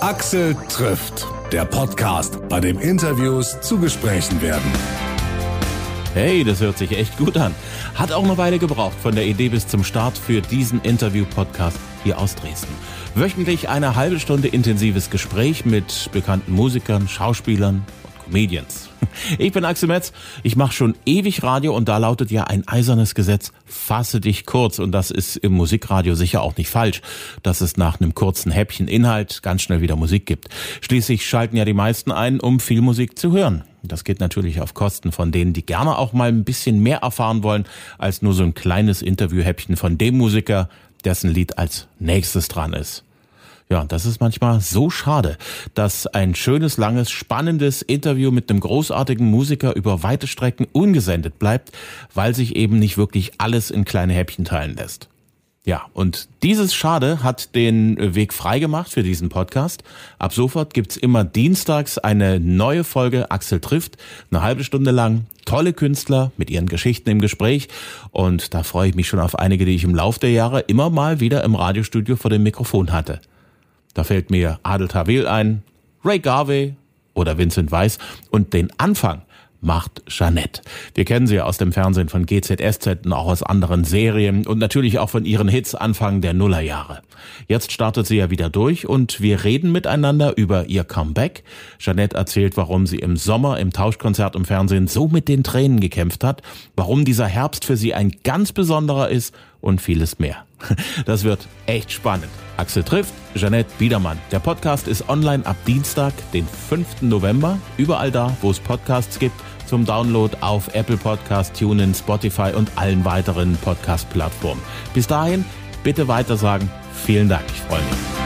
Axel trifft, der Podcast, bei dem Interviews zu Gesprächen werden. Hey, das hört sich echt gut an. Hat auch eine Weile gebraucht von der Idee bis zum Start für diesen Interview-Podcast hier aus Dresden. Wöchentlich eine halbe Stunde intensives Gespräch mit bekannten Musikern, Schauspielern und Comedians. Ich bin Axel Metz, ich mache schon ewig Radio und da lautet ja ein eisernes Gesetz, fasse dich kurz und das ist im Musikradio sicher auch nicht falsch, dass es nach einem kurzen Häppchen Inhalt ganz schnell wieder Musik gibt. Schließlich schalten ja die meisten ein, um viel Musik zu hören. Das geht natürlich auf Kosten von denen, die gerne auch mal ein bisschen mehr erfahren wollen, als nur so ein kleines Interviewhäppchen von dem Musiker, dessen Lied als nächstes dran ist. Ja, das ist manchmal so schade, dass ein schönes, langes, spannendes Interview mit einem großartigen Musiker über weite Strecken ungesendet bleibt, weil sich eben nicht wirklich alles in kleine Häppchen teilen lässt. Ja, und dieses Schade hat den Weg freigemacht für diesen Podcast. Ab sofort gibt's immer dienstags eine neue Folge Axel trifft, eine halbe Stunde lang. Tolle Künstler mit ihren Geschichten im Gespräch. Und da freue ich mich schon auf einige, die ich im Lauf der Jahre immer mal wieder im Radiostudio vor dem Mikrofon hatte. Da fällt mir Adel Tawil ein, Ray Garvey oder Vincent Weiss und den Anfang macht Jeanette. Wir kennen sie ja aus dem Fernsehen von GZSZ und auch aus anderen Serien und natürlich auch von ihren Hits Anfang der Nullerjahre. Jetzt startet sie ja wieder durch und wir reden miteinander über ihr Comeback. Jeanette erzählt, warum sie im Sommer im Tauschkonzert im Fernsehen so mit den Tränen gekämpft hat, warum dieser Herbst für sie ein ganz besonderer ist und vieles mehr. Das wird echt spannend. Axel trifft Jeanette Biedermann. Der Podcast ist online ab Dienstag, den 5. November, überall da, wo es Podcasts gibt, zum Download auf Apple Podcast, TuneIn, Spotify und allen weiteren Podcast-Plattformen. Bis dahin, bitte weitersagen. Vielen Dank, ich freue mich.